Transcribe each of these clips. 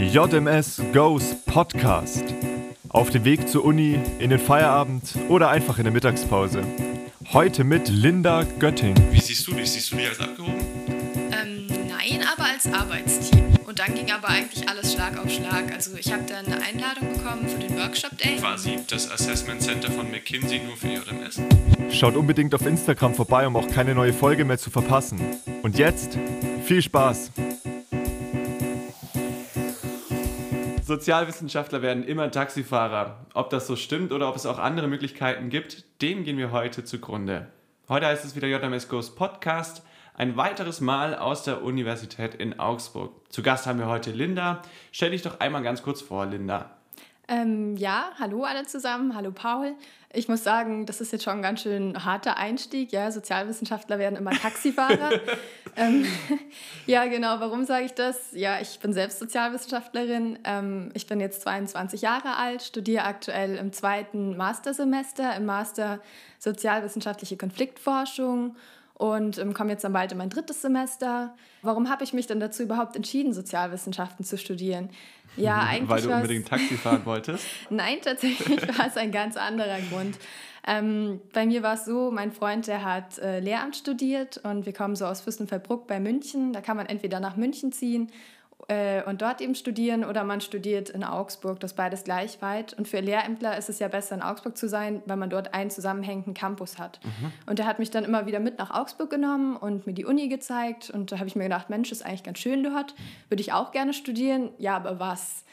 JMS Goes Podcast. Auf dem Weg zur Uni, in den Feierabend oder einfach in der Mittagspause. Heute mit Linda Götting. Wie siehst du dich? Siehst du dich als abgehoben? Ähm, nein, aber als Arbeitsteam. Und dann ging aber eigentlich alles Schlag auf Schlag. Also ich habe dann eine Einladung bekommen für den Workshop Day. Quasi das Assessment Center von McKinsey nur für JMS. Schaut unbedingt auf Instagram vorbei, um auch keine neue Folge mehr zu verpassen. Und jetzt viel Spaß! Sozialwissenschaftler werden immer Taxifahrer. Ob das so stimmt oder ob es auch andere Möglichkeiten gibt, dem gehen wir heute zugrunde. Heute heißt es wieder JMS Goes Podcast. Ein weiteres Mal aus der Universität in Augsburg. Zu Gast haben wir heute Linda. Stell dich doch einmal ganz kurz vor, Linda. Ähm, ja, hallo alle zusammen, hallo Paul. Ich muss sagen, das ist jetzt schon ein ganz schön harter Einstieg. Ja, Sozialwissenschaftler werden immer Taxifahrer. ähm, ja, genau. Warum sage ich das? Ja, ich bin selbst Sozialwissenschaftlerin. Ähm, ich bin jetzt 22 Jahre alt, studiere aktuell im zweiten Mastersemester im Master Sozialwissenschaftliche Konfliktforschung und ähm, komme jetzt dann bald in mein drittes Semester. Warum habe ich mich denn dazu überhaupt entschieden, Sozialwissenschaften zu studieren? Ja, eigentlich Weil du unbedingt Taxi fahren wolltest? Nein, tatsächlich war es ein ganz anderer Grund. Ähm, bei mir war es so, mein Freund, der hat äh, Lehramt studiert und wir kommen so aus Fürstenfeldbruck bei München. Da kann man entweder nach München ziehen äh, und dort eben studieren oder man studiert in Augsburg, das beides gleich weit. Und für Lehrämtler ist es ja besser, in Augsburg zu sein, weil man dort einen zusammenhängenden Campus hat. Mhm. Und der hat mich dann immer wieder mit nach Augsburg genommen und mir die Uni gezeigt. Und da habe ich mir gedacht, Mensch, ist eigentlich ganz schön dort, würde ich auch gerne studieren. Ja, aber was?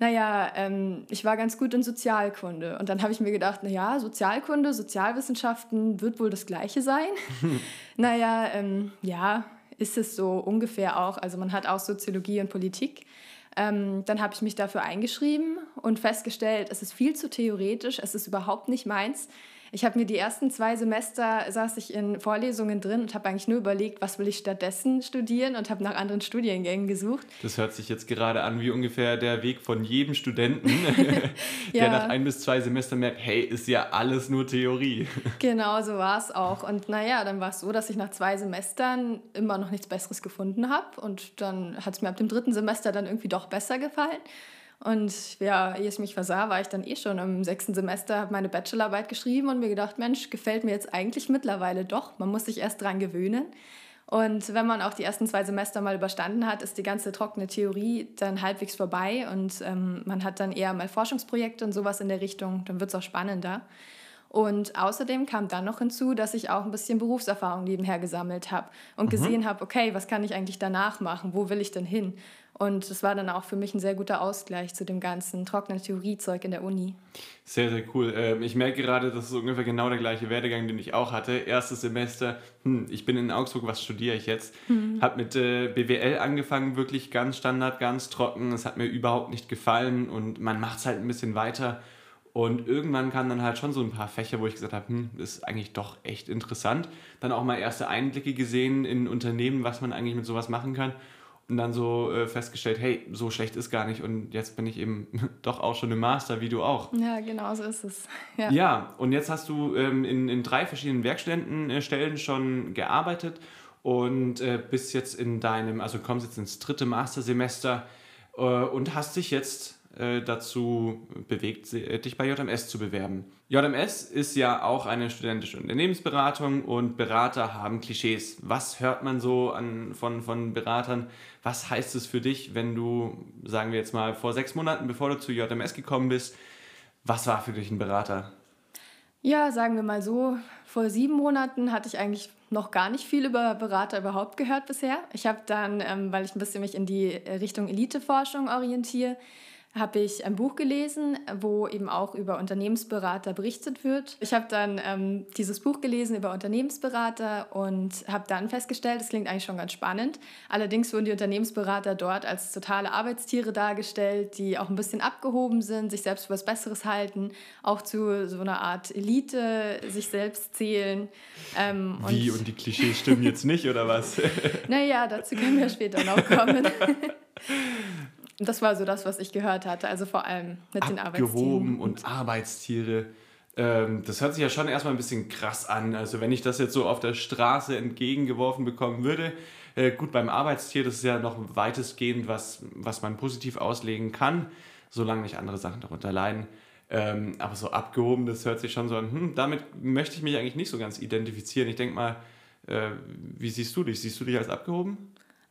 naja, ähm, ich war ganz gut in Sozialkunde. Und dann habe ich mir gedacht, naja, Sozialkunde, Sozialwissenschaften wird wohl das Gleiche sein. naja, ähm, ja, ist es so ungefähr auch. Also man hat auch Soziologie und Politik. Ähm, dann habe ich mich dafür eingeschrieben und festgestellt, es ist viel zu theoretisch, es ist überhaupt nicht meins. Ich habe mir die ersten zwei Semester saß ich in Vorlesungen drin und habe eigentlich nur überlegt, was will ich stattdessen studieren und habe nach anderen Studiengängen gesucht. Das hört sich jetzt gerade an wie ungefähr der Weg von jedem Studenten, der ja. nach ein bis zwei Semestern merkt, hey, ist ja alles nur Theorie. Genau, so war es auch. Und naja, dann war es so, dass ich nach zwei Semestern immer noch nichts Besseres gefunden habe. Und dann hat es mir ab dem dritten Semester dann irgendwie doch besser gefallen. Und ja, ehe es mich versah, war ich dann eh schon im sechsten Semester, habe meine Bachelorarbeit geschrieben und mir gedacht, Mensch, gefällt mir jetzt eigentlich mittlerweile doch. Man muss sich erst dran gewöhnen. Und wenn man auch die ersten zwei Semester mal überstanden hat, ist die ganze trockene Theorie dann halbwegs vorbei und ähm, man hat dann eher mal Forschungsprojekte und sowas in der Richtung, dann wird es auch spannender. Und außerdem kam dann noch hinzu, dass ich auch ein bisschen Berufserfahrung nebenher gesammelt habe und mhm. gesehen habe, okay, was kann ich eigentlich danach machen? Wo will ich denn hin? Und das war dann auch für mich ein sehr guter Ausgleich zu dem ganzen trockenen Theoriezeug in der Uni. Sehr, sehr cool. Ähm, ich merke gerade, das ist ungefähr genau der gleiche Werdegang, den ich auch hatte. Erstes Semester, hm, ich bin in Augsburg, was studiere ich jetzt? Mhm. Habe mit äh, BWL angefangen, wirklich ganz standard, ganz trocken. Es hat mir überhaupt nicht gefallen und man macht es halt ein bisschen weiter. Und irgendwann kamen dann halt schon so ein paar Fächer, wo ich gesagt habe, hm, das ist eigentlich doch echt interessant. Dann auch mal erste Einblicke gesehen in Unternehmen, was man eigentlich mit sowas machen kann und dann so äh, festgestellt, hey, so schlecht ist gar nicht und jetzt bin ich eben doch auch schon im Master, wie du auch. Ja, genau so ist es. Ja, ja und jetzt hast du ähm, in, in drei verschiedenen Werkstättenstellen schon gearbeitet und äh, bist jetzt in deinem, also kommst jetzt ins dritte Mastersemester äh, und hast dich jetzt äh, dazu bewegt, äh, dich bei JMS zu bewerben. JMS ist ja auch eine studentische Unternehmensberatung und Berater haben Klischees. Was hört man so an, von, von Beratern? Was heißt es für dich, wenn du, sagen wir jetzt mal, vor sechs Monaten, bevor du zu JMS gekommen bist, was war für dich ein Berater? Ja, sagen wir mal so, vor sieben Monaten hatte ich eigentlich noch gar nicht viel über Berater überhaupt gehört bisher. Ich habe dann, ähm, weil ich ein bisschen mich in die Richtung Eliteforschung orientiere, habe ich ein Buch gelesen, wo eben auch über Unternehmensberater berichtet wird. Ich habe dann ähm, dieses Buch gelesen über Unternehmensberater und habe dann festgestellt, das klingt eigentlich schon ganz spannend. Allerdings wurden die Unternehmensberater dort als totale Arbeitstiere dargestellt, die auch ein bisschen abgehoben sind, sich selbst für was Besseres halten, auch zu so einer Art Elite sich selbst zählen. Ähm, Wie, und, und die Klischees stimmen jetzt nicht, oder was? naja, dazu können wir später noch kommen. Das war so das, was ich gehört hatte, also vor allem mit den Arbeitstieren. und Arbeitstiere. Ähm, das hört sich ja schon erstmal ein bisschen krass an. Also wenn ich das jetzt so auf der Straße entgegengeworfen bekommen würde, Äh, gut, beim Arbeitstier, das ist ja noch weitestgehend, was, was man positiv auslegen kann, solange nicht andere Sachen darunter leiden. Ähm, aber so abgehoben, das hört sich schon so an, hm, damit möchte ich mich eigentlich nicht so ganz identifizieren. Ich denke mal, äh, wie siehst du dich? Siehst du dich als abgehoben?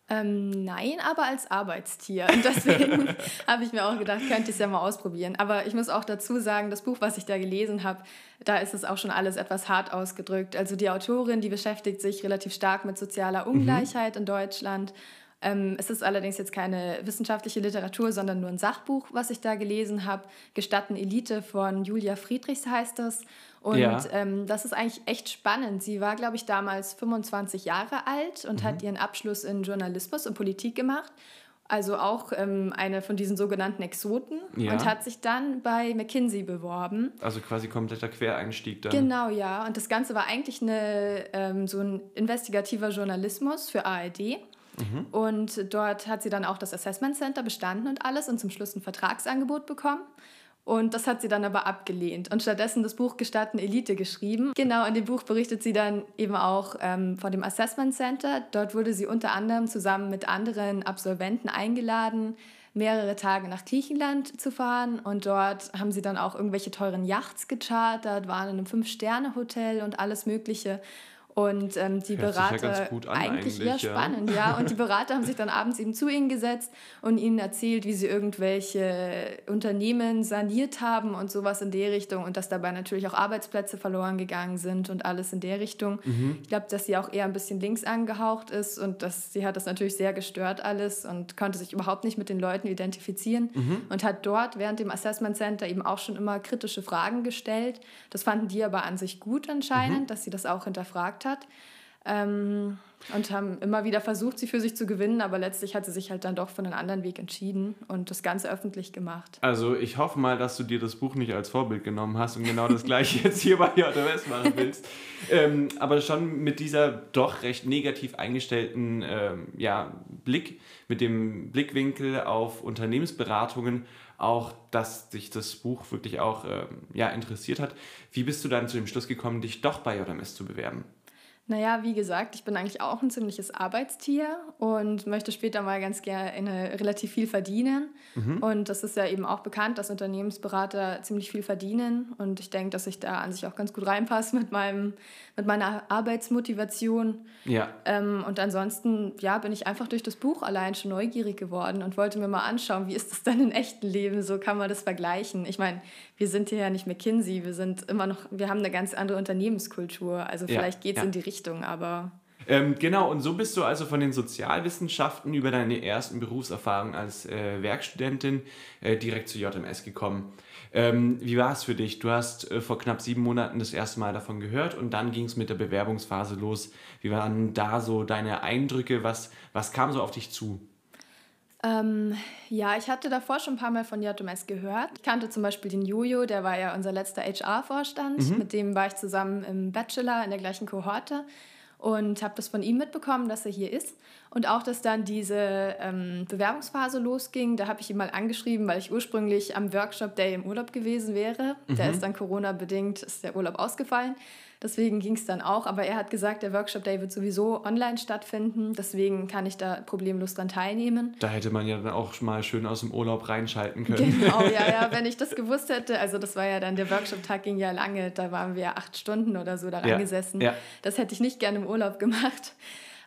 Ähm, nein, aber als Arbeitstier. Und deswegen habe ich mir auch gedacht, könnte ich es ja mal ausprobieren. Aber ich muss auch dazu sagen, das Buch, was ich da gelesen habe, da ist es auch schon alles etwas hart ausgedrückt. Also die Autorin, die beschäftigt sich relativ stark mit sozialer mhm. Ungleichheit mhm. in Deutschland. Ähm, es ist allerdings jetzt keine wissenschaftliche Literatur, sondern nur ein Sachbuch, was ich da gelesen habe. Gestatten Elite von Julia Friedrichs heißt das. Und ja. ähm, das ist eigentlich echt spannend. Sie war, glaube ich, damals 25 Jahre alt und mhm. hat ihren Abschluss in Journalismus und Politik gemacht. Also auch ähm, eine von diesen sogenannten Exoten ja. und hat sich dann bei McKinsey beworben. Also quasi kompletter Quereinstieg dann. Genau, ja. Und das Ganze war eigentlich eine, ähm, so ein investigativer Journalismus für ARD. Mhm. Und dort hat sie dann auch das Assessment Center bestanden und alles und zum Schluss ein Vertragsangebot bekommen. Und das hat sie dann aber abgelehnt und stattdessen das Buch Gestatten Elite geschrieben. Genau, in dem Buch berichtet sie dann eben auch ähm, von dem Assessment Center. Dort wurde sie unter anderem zusammen mit anderen Absolventen eingeladen, mehrere Tage nach Griechenland zu fahren. Und dort haben sie dann auch irgendwelche teuren Yachts gechartert, waren in einem Fünf-Sterne-Hotel und alles Mögliche. Und ähm, die Hört Berater, ja eigentlich, eigentlich eher spannend, ja. Und die Berater haben sich dann abends eben zu ihnen gesetzt und ihnen erzählt, wie sie irgendwelche Unternehmen saniert haben und sowas in der Richtung und dass dabei natürlich auch Arbeitsplätze verloren gegangen sind und alles in der Richtung. Mhm. Ich glaube, dass sie auch eher ein bisschen links angehaucht ist und dass sie hat das natürlich sehr gestört alles und konnte sich überhaupt nicht mit den Leuten identifizieren mhm. und hat dort während dem Assessment Center eben auch schon immer kritische Fragen gestellt. Das fanden die aber an sich gut anscheinend, mhm. dass sie das auch hinterfragt hat hat. Ähm, und haben immer wieder versucht, sie für sich zu gewinnen, aber letztlich hat sie sich halt dann doch für einen anderen Weg entschieden und das Ganze öffentlich gemacht. Also ich hoffe mal, dass du dir das Buch nicht als Vorbild genommen hast und genau das gleiche jetzt hier bei JMS machen willst. ähm, aber schon mit dieser doch recht negativ eingestellten ähm, ja, Blick, mit dem Blickwinkel auf Unternehmensberatungen, auch, dass dich das Buch wirklich auch ähm, ja, interessiert hat. Wie bist du dann zu dem Schluss gekommen, dich doch bei JMS zu bewerben? Naja, wie gesagt, ich bin eigentlich auch ein ziemliches Arbeitstier und möchte später mal ganz gerne relativ viel verdienen. Mhm. Und das ist ja eben auch bekannt, dass Unternehmensberater ziemlich viel verdienen. Und ich denke, dass ich da an sich auch ganz gut reinpasse mit, meinem, mit meiner Arbeitsmotivation. Ja. Ähm, und ansonsten, ja, bin ich einfach durch das Buch allein schon neugierig geworden und wollte mir mal anschauen, wie ist das dann im echten Leben? So kann man das vergleichen. Ich meine, wir sind hier ja nicht McKinsey, wir sind immer noch, wir haben eine ganz andere Unternehmenskultur. Also vielleicht ja, geht es ja. in die Richtung, aber. Ähm, genau, und so bist du also von den Sozialwissenschaften über deine ersten Berufserfahrungen als äh, Werkstudentin äh, direkt zu JMS gekommen. Ähm, wie war es für dich? Du hast äh, vor knapp sieben Monaten das erste Mal davon gehört und dann ging es mit der Bewerbungsphase los. Wie waren da so deine Eindrücke? Was, was kam so auf dich zu? Ähm, ja, ich hatte davor schon ein paar Mal von JMS gehört. Ich kannte zum Beispiel den Jojo, der war ja unser letzter HR-Vorstand. Mhm. Mit dem war ich zusammen im Bachelor in der gleichen Kohorte und habe das von ihm mitbekommen, dass er hier ist. Und auch, dass dann diese ähm, Bewerbungsphase losging, da habe ich ihn mal angeschrieben, weil ich ursprünglich am Workshop Day im Urlaub gewesen wäre. Mhm. Der ist dann Corona-bedingt, ist der Urlaub ausgefallen. Deswegen ging es dann auch. Aber er hat gesagt, der Workshop Day wird sowieso online stattfinden. Deswegen kann ich da problemlos dran teilnehmen. Da hätte man ja dann auch mal schön aus dem Urlaub reinschalten können. Genau, ja, ja. Wenn ich das gewusst hätte, also das war ja dann, der Workshop-Tag ging ja lange, da waren wir acht Stunden oder so da reingesessen. Ja, ja. Das hätte ich nicht gerne im Urlaub gemacht.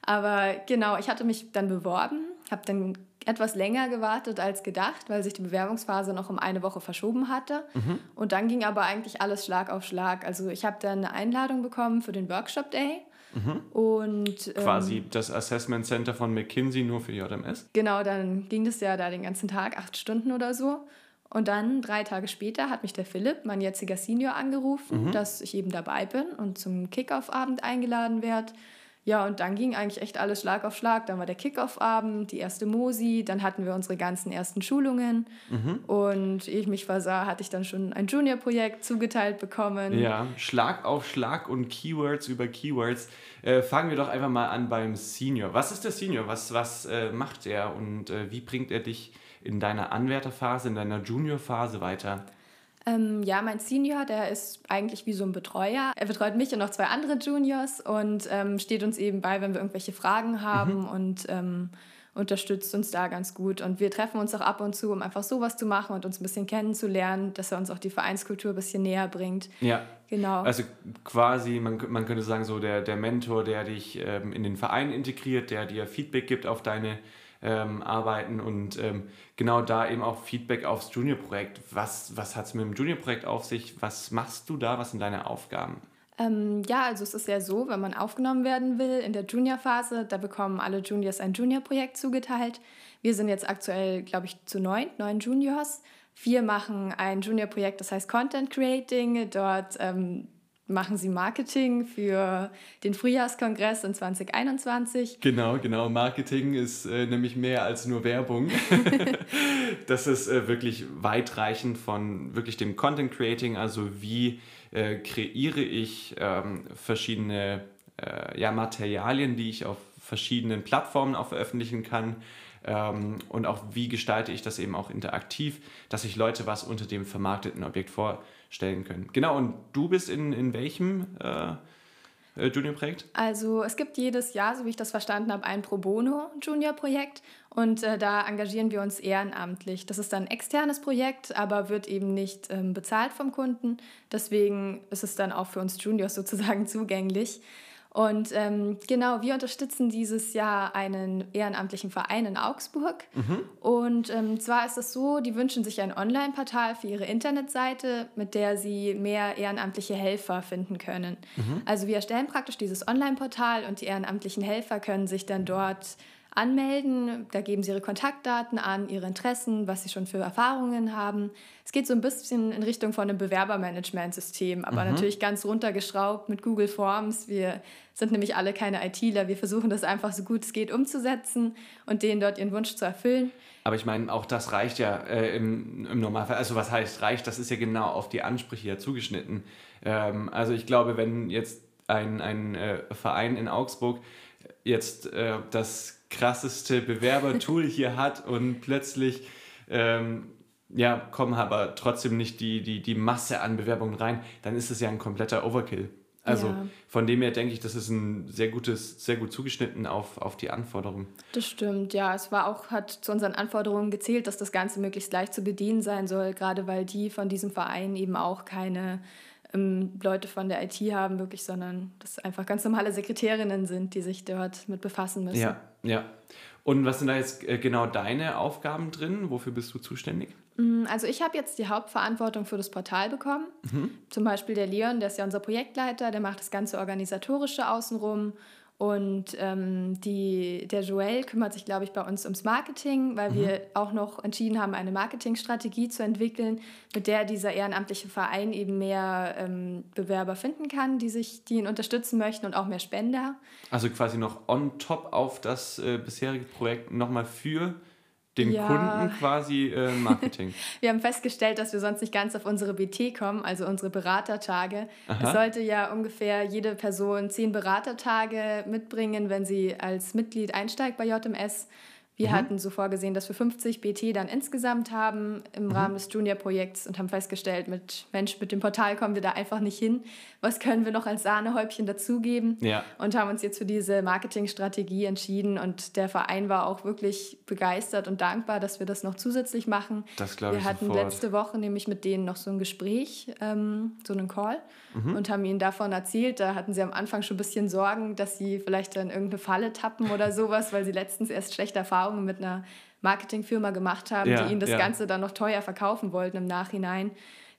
Aber genau, ich hatte mich dann beworben, habe dann etwas länger gewartet als gedacht, weil sich die Bewerbungsphase noch um eine Woche verschoben hatte. Mhm. Und dann ging aber eigentlich alles Schlag auf Schlag. Also ich habe dann eine Einladung bekommen für den Workshop Day. Mhm. Und, ähm, Quasi das Assessment Center von McKinsey nur für JMS? Genau, dann ging das ja da den ganzen Tag, acht Stunden oder so. Und dann, drei Tage später, hat mich der Philipp, mein jetziger Senior, angerufen, mhm. dass ich eben dabei bin und zum Kickoff-Abend eingeladen werde. Ja, und dann ging eigentlich echt alles Schlag auf Schlag. Dann war der Kickoff-Abend, die erste Mosi, dann hatten wir unsere ganzen ersten Schulungen. Mhm. Und ehe ich mich versah, hatte ich dann schon ein Junior-Projekt zugeteilt bekommen. Ja, Schlag auf Schlag und Keywords über Keywords. Äh, fangen wir doch einfach mal an beim Senior. Was ist der Senior? Was, was äh, macht er und äh, wie bringt er dich in deiner Anwärterphase, in deiner Junior-Phase weiter? Ähm, ja, mein Senior, der ist eigentlich wie so ein Betreuer. Er betreut mich und noch zwei andere Juniors und ähm, steht uns eben bei, wenn wir irgendwelche Fragen haben mhm. und ähm, unterstützt uns da ganz gut. Und wir treffen uns auch ab und zu, um einfach sowas zu machen und uns ein bisschen kennenzulernen, dass er uns auch die Vereinskultur ein bisschen näher bringt. Ja. Genau. Also quasi, man, man könnte sagen, so der, der Mentor, der dich ähm, in den Verein integriert, der dir Feedback gibt auf deine ähm, Arbeiten und ähm, genau da eben auch Feedback aufs Junior-Projekt. Was, was hat es mit dem Junior-Projekt auf sich? Was machst du da? Was sind deine Aufgaben? Ähm, ja, also es ist ja so, wenn man aufgenommen werden will in der Junior-Phase, da bekommen alle Juniors ein Junior-Projekt zugeteilt. Wir sind jetzt aktuell, glaube ich, zu neun, neun Juniors. Wir machen ein Junior-Projekt, das heißt Content Creating. Dort ähm, machen sie Marketing für den Frühjahrskongress in 2021. Genau, genau. Marketing ist äh, nämlich mehr als nur Werbung. das ist äh, wirklich weitreichend von wirklich dem Content Creating, also wie äh, kreiere ich ähm, verschiedene äh, ja, Materialien, die ich auf verschiedenen Plattformen auch veröffentlichen kann. Ähm, und auch wie gestalte ich das eben auch interaktiv, dass sich Leute was unter dem vermarkteten Objekt vorstellen können. Genau, und du bist in, in welchem äh, äh, Junior-Projekt? Also es gibt jedes Jahr, so wie ich das verstanden habe, ein Pro Bono Junior-Projekt und äh, da engagieren wir uns ehrenamtlich. Das ist dann ein externes Projekt, aber wird eben nicht ähm, bezahlt vom Kunden. Deswegen ist es dann auch für uns Juniors sozusagen zugänglich. Und ähm, genau, wir unterstützen dieses Jahr einen ehrenamtlichen Verein in Augsburg. Mhm. Und ähm, zwar ist es so, die wünschen sich ein Online-Portal für ihre Internetseite, mit der sie mehr ehrenamtliche Helfer finden können. Mhm. Also wir erstellen praktisch dieses Online-Portal und die ehrenamtlichen Helfer können sich dann dort anmelden. Da geben sie ihre Kontaktdaten an, ihre Interessen, was sie schon für Erfahrungen haben. Es geht so ein bisschen in Richtung von einem Bewerbermanagementsystem, aber mhm. natürlich ganz runtergeschraubt mit Google Forms. Wir sind nämlich alle keine ITler. Wir versuchen das einfach so gut es geht umzusetzen und denen dort ihren Wunsch zu erfüllen. Aber ich meine, auch das reicht ja äh, im, im Normalfall. Also was heißt reicht? Das ist ja genau auf die Ansprüche ja zugeschnitten. Ähm, also ich glaube, wenn jetzt ein, ein äh, Verein in Augsburg jetzt äh, das krasseste Bewerbertool hier hat und plötzlich ähm, ja, kommen aber trotzdem nicht die, die, die Masse an Bewerbungen rein, dann ist es ja ein kompletter Overkill. Also ja. von dem her denke ich, das ist ein sehr gutes, sehr gut zugeschnitten auf, auf die Anforderungen. Das stimmt, ja. Es war auch, hat zu unseren Anforderungen gezählt, dass das Ganze möglichst leicht zu bedienen sein soll, gerade weil die von diesem Verein eben auch keine ähm, Leute von der IT haben, wirklich, sondern das einfach ganz normale Sekretärinnen sind, die sich dort mit befassen müssen. Ja, ja. Und was sind da jetzt äh, genau deine Aufgaben drin? Wofür bist du zuständig? Mm, also ich habe jetzt die Hauptverantwortung für das Portal bekommen. Mhm. Zum Beispiel der Leon, der ist ja unser Projektleiter, der macht das ganze Organisatorische außenrum und ähm, die, der Joel kümmert sich, glaube ich, bei uns ums Marketing, weil mhm. wir auch noch entschieden haben, eine Marketingstrategie zu entwickeln, mit der dieser ehrenamtliche Verein eben mehr ähm, Bewerber finden kann, die, sich, die ihn unterstützen möchten und auch mehr Spender. Also quasi noch on top auf das äh, bisherige Projekt nochmal für den ja. Kunden quasi äh, Marketing. wir haben festgestellt, dass wir sonst nicht ganz auf unsere BT kommen, also unsere Beratertage. Aha. Es sollte ja ungefähr jede Person zehn Beratertage mitbringen, wenn sie als Mitglied einsteigt bei JMS. Wir mhm. hatten so vorgesehen, dass wir 50 BT dann insgesamt haben im mhm. Rahmen des Junior-Projekts und haben festgestellt, mit Mensch, mit dem Portal kommen wir da einfach nicht hin. Was können wir noch als Sahnehäubchen dazugeben? Ja. Und haben uns jetzt für diese Marketingstrategie entschieden. Und der Verein war auch wirklich begeistert und dankbar, dass wir das noch zusätzlich machen. Das glaube ich. Wir hatten sofort. letzte Woche nämlich mit denen noch so ein Gespräch, ähm, so einen Call mhm. und haben ihnen davon erzählt. Da hatten sie am Anfang schon ein bisschen Sorgen, dass sie vielleicht dann irgendeine Falle tappen oder sowas, weil sie letztens erst schlechte Erfahrungen Erfahrungen mit einer Marketingfirma gemacht haben, ja, die ihnen das ja. Ganze dann noch teuer verkaufen wollten im Nachhinein.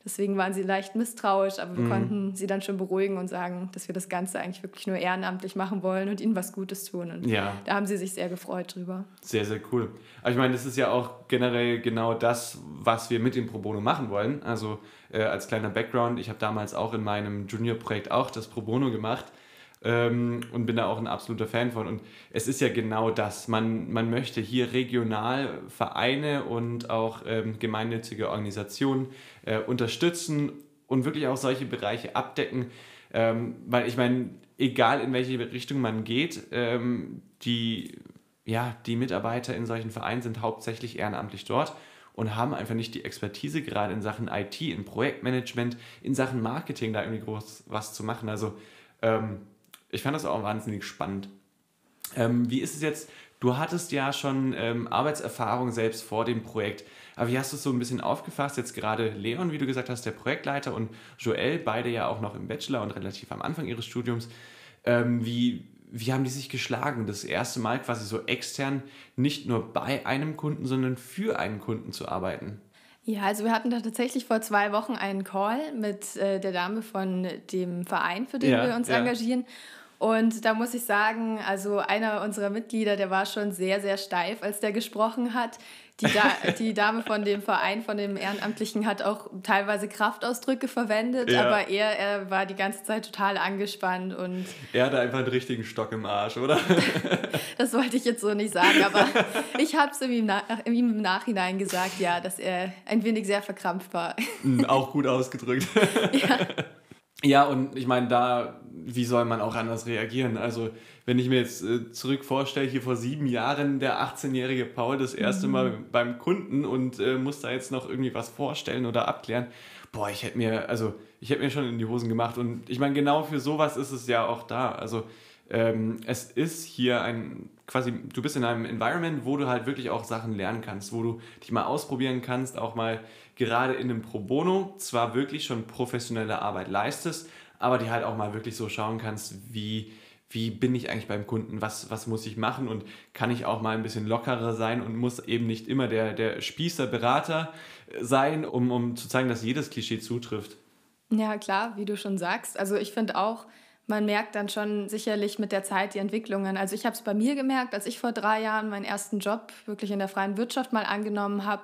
Deswegen waren sie leicht misstrauisch, aber wir mhm. konnten sie dann schon beruhigen und sagen, dass wir das Ganze eigentlich wirklich nur ehrenamtlich machen wollen und ihnen was Gutes tun. Und ja. da haben sie sich sehr gefreut drüber. Sehr, sehr cool. Aber ich meine, das ist ja auch generell genau das, was wir mit dem Pro Bono machen wollen. Also äh, als kleiner Background, ich habe damals auch in meinem Junior-Projekt auch das Pro Bono gemacht ähm, und bin da auch ein absoluter Fan von. Und es ist ja genau das. Man, man möchte hier regional Vereine und auch ähm, gemeinnützige Organisationen äh, unterstützen und wirklich auch solche Bereiche abdecken. Ähm, weil ich meine, egal in welche Richtung man geht, ähm, die, ja, die Mitarbeiter in solchen Vereinen sind hauptsächlich ehrenamtlich dort und haben einfach nicht die Expertise, gerade in Sachen IT, in Projektmanagement, in Sachen Marketing da irgendwie groß was zu machen. Also ähm, ich fand das auch wahnsinnig spannend. Ähm, wie ist es jetzt? Du hattest ja schon ähm, Arbeitserfahrung selbst vor dem Projekt. Aber wie hast du es so ein bisschen aufgefasst? Jetzt gerade Leon, wie du gesagt hast, der Projektleiter und Joel, beide ja auch noch im Bachelor und relativ am Anfang ihres Studiums. Ähm, wie, wie haben die sich geschlagen, das erste Mal quasi so extern nicht nur bei einem Kunden, sondern für einen Kunden zu arbeiten? Ja, also wir hatten da tatsächlich vor zwei Wochen einen Call mit äh, der Dame von dem Verein, für den ja, wir uns ja. engagieren. Und da muss ich sagen, also einer unserer Mitglieder, der war schon sehr, sehr steif, als der gesprochen hat. Die, da die Dame von dem Verein, von dem Ehrenamtlichen, hat auch teilweise Kraftausdrücke verwendet, ja. aber er, er war die ganze Zeit total angespannt und. Er hatte einfach einen richtigen Stock im Arsch, oder? das wollte ich jetzt so nicht sagen, aber ich habe es ihm, ihm im Nachhinein gesagt, ja, dass er ein wenig sehr verkrampft war. Hm, auch gut ausgedrückt. ja. Ja, und ich meine, da, wie soll man auch anders reagieren? Also, wenn ich mir jetzt äh, zurück vorstelle, hier vor sieben Jahren der 18-jährige Paul das erste mhm. Mal beim Kunden und äh, muss da jetzt noch irgendwie was vorstellen oder abklären, boah, ich hätte mir, also, ich hätte mir schon in die Hosen gemacht. Und ich meine, genau für sowas ist es ja auch da. Also, ähm, es ist hier ein, quasi, du bist in einem Environment, wo du halt wirklich auch Sachen lernen kannst, wo du dich mal ausprobieren kannst, auch mal gerade in einem Pro Bono zwar wirklich schon professionelle Arbeit leistest, aber die halt auch mal wirklich so schauen kannst, wie, wie bin ich eigentlich beim Kunden, was, was muss ich machen und kann ich auch mal ein bisschen lockerer sein und muss eben nicht immer der, der Spießer, sein, um, um zu zeigen, dass jedes Klischee zutrifft. Ja, klar, wie du schon sagst. Also ich finde auch, man merkt dann schon sicherlich mit der Zeit die Entwicklungen. Also ich habe es bei mir gemerkt, als ich vor drei Jahren meinen ersten Job wirklich in der freien Wirtschaft mal angenommen habe,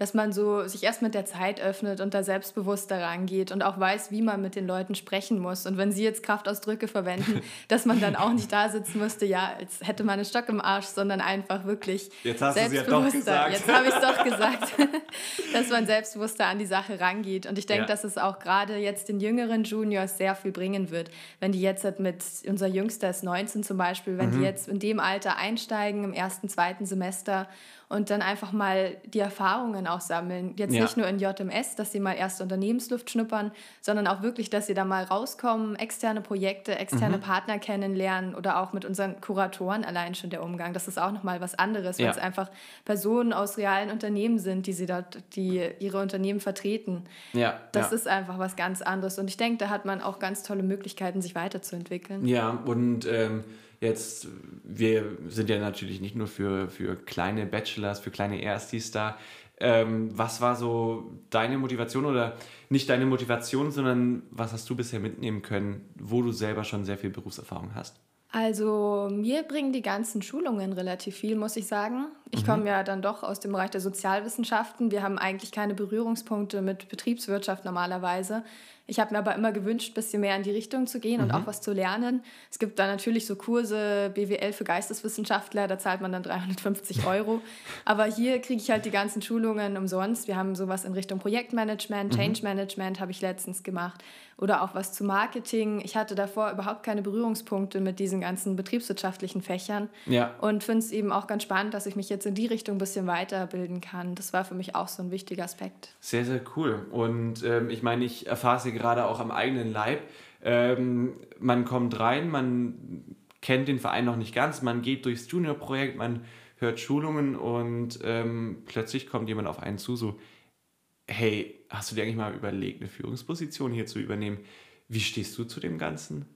dass man so sich erst mit der Zeit öffnet und da selbstbewusster rangeht und auch weiß, wie man mit den Leuten sprechen muss. Und wenn sie jetzt Kraftausdrücke verwenden, dass man dann auch nicht da sitzen müsste, ja, als hätte man einen Stock im Arsch, sondern einfach wirklich jetzt hast selbstbewusster. Ja jetzt habe ich es doch gesagt, dass man selbstbewusster an die Sache rangeht. Und ich denke, ja. dass es auch gerade jetzt den jüngeren Juniors sehr viel bringen wird, wenn die jetzt mit unser Jüngster ist 19 zum Beispiel, wenn mhm. die jetzt in dem Alter einsteigen im ersten, zweiten Semester und dann einfach mal die Erfahrungen auch sammeln. Jetzt ja. nicht nur in JMS, dass sie mal erste Unternehmensluft schnuppern, sondern auch wirklich, dass sie da mal rauskommen, externe Projekte, externe mhm. Partner kennenlernen oder auch mit unseren Kuratoren allein schon der Umgang. Das ist auch nochmal was anderes, ja. weil es einfach Personen aus realen Unternehmen sind, die sie dort, die ihre Unternehmen vertreten. Ja. Das ja. ist einfach was ganz anderes. Und ich denke, da hat man auch ganz tolle Möglichkeiten, sich weiterzuentwickeln. Ja, und ähm Jetzt, wir sind ja natürlich nicht nur für, für kleine Bachelors, für kleine Erstis da. Ähm, was war so deine Motivation oder nicht deine Motivation, sondern was hast du bisher mitnehmen können, wo du selber schon sehr viel Berufserfahrung hast? Also mir bringen die ganzen Schulungen relativ viel, muss ich sagen. Ich mhm. komme ja dann doch aus dem Bereich der Sozialwissenschaften. Wir haben eigentlich keine Berührungspunkte mit Betriebswirtschaft normalerweise. Ich habe mir aber immer gewünscht, ein bisschen mehr in die Richtung zu gehen mhm. und auch was zu lernen. Es gibt da natürlich so Kurse, BWL für Geisteswissenschaftler, da zahlt man dann 350 Euro. aber hier kriege ich halt die ganzen Schulungen umsonst. Wir haben sowas in Richtung Projektmanagement, mhm. Change Management habe ich letztens gemacht oder auch was zu Marketing. Ich hatte davor überhaupt keine Berührungspunkte mit diesen ganzen betriebswirtschaftlichen Fächern ja. und finde es eben auch ganz spannend, dass ich mich jetzt in die Richtung ein bisschen weiterbilden kann. Das war für mich auch so ein wichtiger Aspekt. Sehr, sehr cool. Und ähm, ich meine, ich erfahre es gerade auch am eigenen Leib. Ähm, man kommt rein, man kennt den Verein noch nicht ganz, man geht durchs Junior-Projekt, man hört Schulungen und ähm, plötzlich kommt jemand auf einen zu, so, hey, hast du dir eigentlich mal überlegt, eine Führungsposition hier zu übernehmen? Wie stehst du zu dem Ganzen?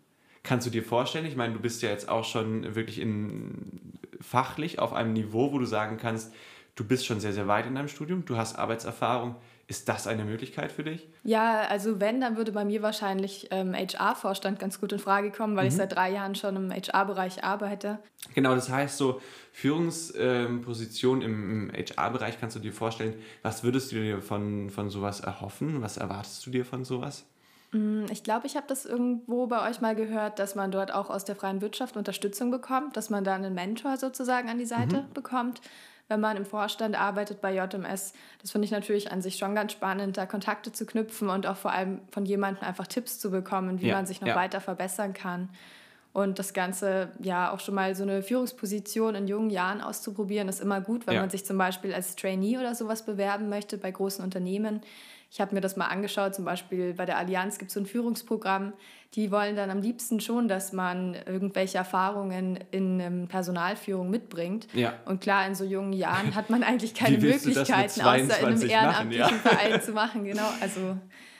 Kannst du dir vorstellen, ich meine, du bist ja jetzt auch schon wirklich in, fachlich auf einem Niveau, wo du sagen kannst, du bist schon sehr, sehr weit in deinem Studium, du hast Arbeitserfahrung. Ist das eine Möglichkeit für dich? Ja, also wenn, dann würde bei mir wahrscheinlich ähm, HR-Vorstand ganz gut in Frage kommen, weil mhm. ich seit drei Jahren schon im HR-Bereich arbeite. Genau, das heißt so Führungsposition ähm, im, im HR-Bereich kannst du dir vorstellen, was würdest du dir von, von sowas erhoffen? Was erwartest du dir von sowas? Mm, ich glaube, ich habe das irgendwo bei euch mal gehört, dass man dort auch aus der freien Wirtschaft Unterstützung bekommt, dass man da einen Mentor sozusagen an die Seite mhm. bekommt wenn man im Vorstand arbeitet bei JMS. Das finde ich natürlich an sich schon ganz spannend, da Kontakte zu knüpfen und auch vor allem von jemandem einfach Tipps zu bekommen, wie ja, man sich noch ja. weiter verbessern kann. Und das Ganze, ja, auch schon mal so eine Führungsposition in jungen Jahren auszuprobieren, ist immer gut, wenn ja. man sich zum Beispiel als Trainee oder sowas bewerben möchte bei großen Unternehmen. Ich habe mir das mal angeschaut, zum Beispiel bei der Allianz gibt es so ein Führungsprogramm. Die wollen dann am liebsten schon, dass man irgendwelche Erfahrungen in ähm, Personalführung mitbringt. Ja. Und klar, in so jungen Jahren hat man eigentlich keine Möglichkeiten, außer in einem ehrenamtlichen machen, ja. Verein zu machen. Genau, also.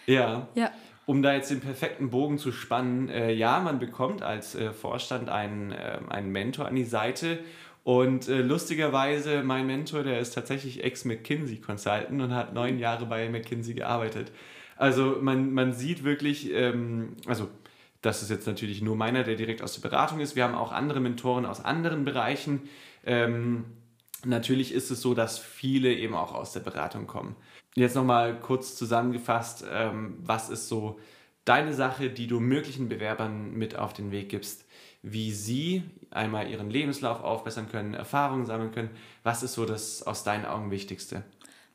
Ja. ja. Um da jetzt den perfekten Bogen zu spannen, äh, ja, man bekommt als äh, Vorstand einen, äh, einen Mentor an die Seite und äh, lustigerweise, mein Mentor, der ist tatsächlich Ex-McKinsey-Consultant und hat neun Jahre bei McKinsey gearbeitet. Also man, man sieht wirklich, ähm, also das ist jetzt natürlich nur meiner, der direkt aus der Beratung ist. Wir haben auch andere Mentoren aus anderen Bereichen. Ähm, natürlich ist es so, dass viele eben auch aus der Beratung kommen. Jetzt nochmal kurz zusammengefasst, ähm, was ist so deine Sache, die du möglichen Bewerbern mit auf den Weg gibst? Wie Sie einmal Ihren Lebenslauf aufbessern können, Erfahrungen sammeln können. Was ist so das aus deinen Augen Wichtigste?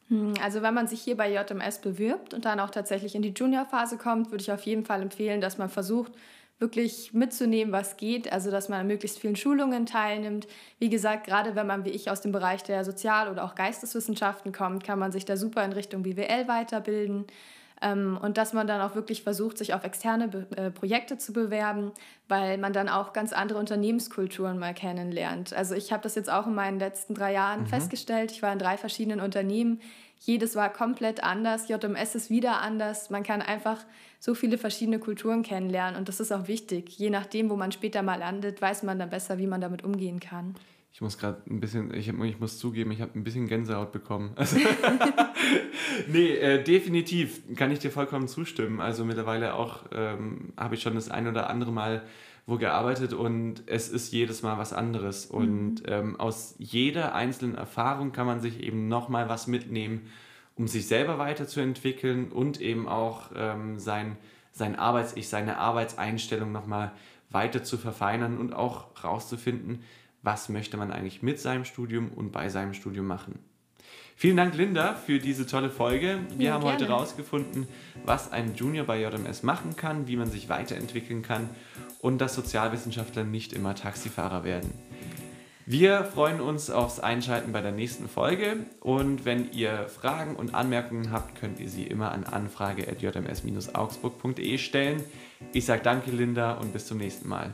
Hm, also wenn man sich hier bei JMS bewirbt und dann auch tatsächlich in die Juniorphase kommt, würde ich auf jeden Fall empfehlen, dass man versucht, wirklich mitzunehmen, was geht, also dass man an möglichst vielen Schulungen teilnimmt. Wie gesagt, gerade wenn man wie ich aus dem Bereich der Sozial- oder auch Geisteswissenschaften kommt, kann man sich da super in Richtung BWL weiterbilden. Ähm, und dass man dann auch wirklich versucht, sich auf externe Be äh, Projekte zu bewerben, weil man dann auch ganz andere Unternehmenskulturen mal kennenlernt. Also ich habe das jetzt auch in meinen letzten drei Jahren mhm. festgestellt. Ich war in drei verschiedenen Unternehmen. Jedes war komplett anders. JMS ist wieder anders. Man kann einfach so viele verschiedene Kulturen kennenlernen und das ist auch wichtig. Je nachdem, wo man später mal landet, weiß man dann besser, wie man damit umgehen kann. Ich muss gerade ein bisschen, ich, ich muss zugeben, ich habe ein bisschen Gänsehaut bekommen. Also nee, äh, definitiv kann ich dir vollkommen zustimmen. Also mittlerweile auch ähm, habe ich schon das ein oder andere Mal wo gearbeitet und es ist jedes Mal was anderes. Mhm. Und ähm, aus jeder einzelnen Erfahrung kann man sich eben nochmal was mitnehmen, um sich selber weiterzuentwickeln und eben auch ähm, sein, sein Arbeits-Ich, seine Arbeitseinstellung nochmal weiter zu verfeinern und auch rauszufinden, was möchte man eigentlich mit seinem Studium und bei seinem Studium machen. Vielen Dank, Linda, für diese tolle Folge. Wir ja, haben gerne. heute herausgefunden, was ein Junior bei JMS machen kann, wie man sich weiterentwickeln kann und dass Sozialwissenschaftler nicht immer Taxifahrer werden. Wir freuen uns aufs Einschalten bei der nächsten Folge und wenn ihr Fragen und Anmerkungen habt, könnt ihr sie immer an anfrage.jms-augsburg.de stellen. Ich sage danke, Linda, und bis zum nächsten Mal.